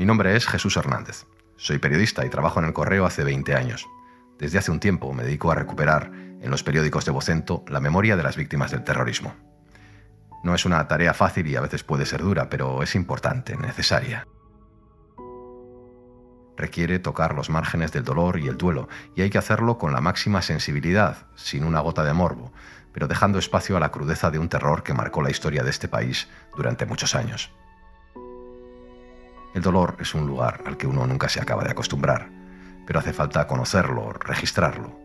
Mi nombre es Jesús Hernández. Soy periodista y trabajo en el correo hace 20 años. Desde hace un tiempo me dedico a recuperar en los periódicos de Vocento la memoria de las víctimas del terrorismo. No es una tarea fácil y a veces puede ser dura, pero es importante, necesaria. Requiere tocar los márgenes del dolor y el duelo, y hay que hacerlo con la máxima sensibilidad, sin una gota de morbo, pero dejando espacio a la crudeza de un terror que marcó la historia de este país durante muchos años. El dolor es un lugar al que uno nunca se acaba de acostumbrar, pero hace falta conocerlo, registrarlo,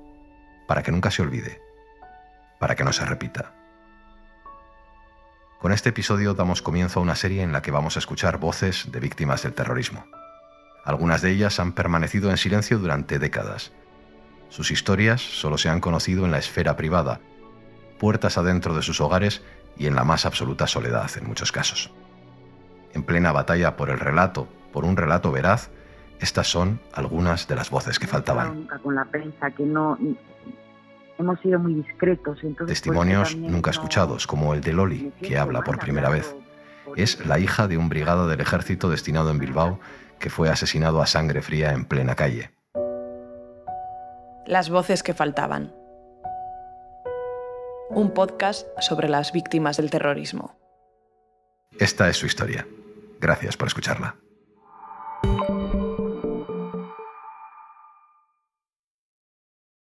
para que nunca se olvide, para que no se repita. Con este episodio damos comienzo a una serie en la que vamos a escuchar voces de víctimas del terrorismo. Algunas de ellas han permanecido en silencio durante décadas. Sus historias solo se han conocido en la esfera privada, puertas adentro de sus hogares y en la más absoluta soledad en muchos casos en plena batalla por el relato, por un relato veraz, estas son algunas de las voces que faltaban. Nunca con la prensa, que no hemos sido muy discretos. Testimonios nunca escuchados, como el de Loli, que habla por primera vez. Es la hija de un brigada del ejército destinado en Bilbao que fue asesinado a sangre fría en plena calle. Las voces que faltaban. Un podcast sobre las víctimas del terrorismo. Esta es su historia. Gracias por escucharla.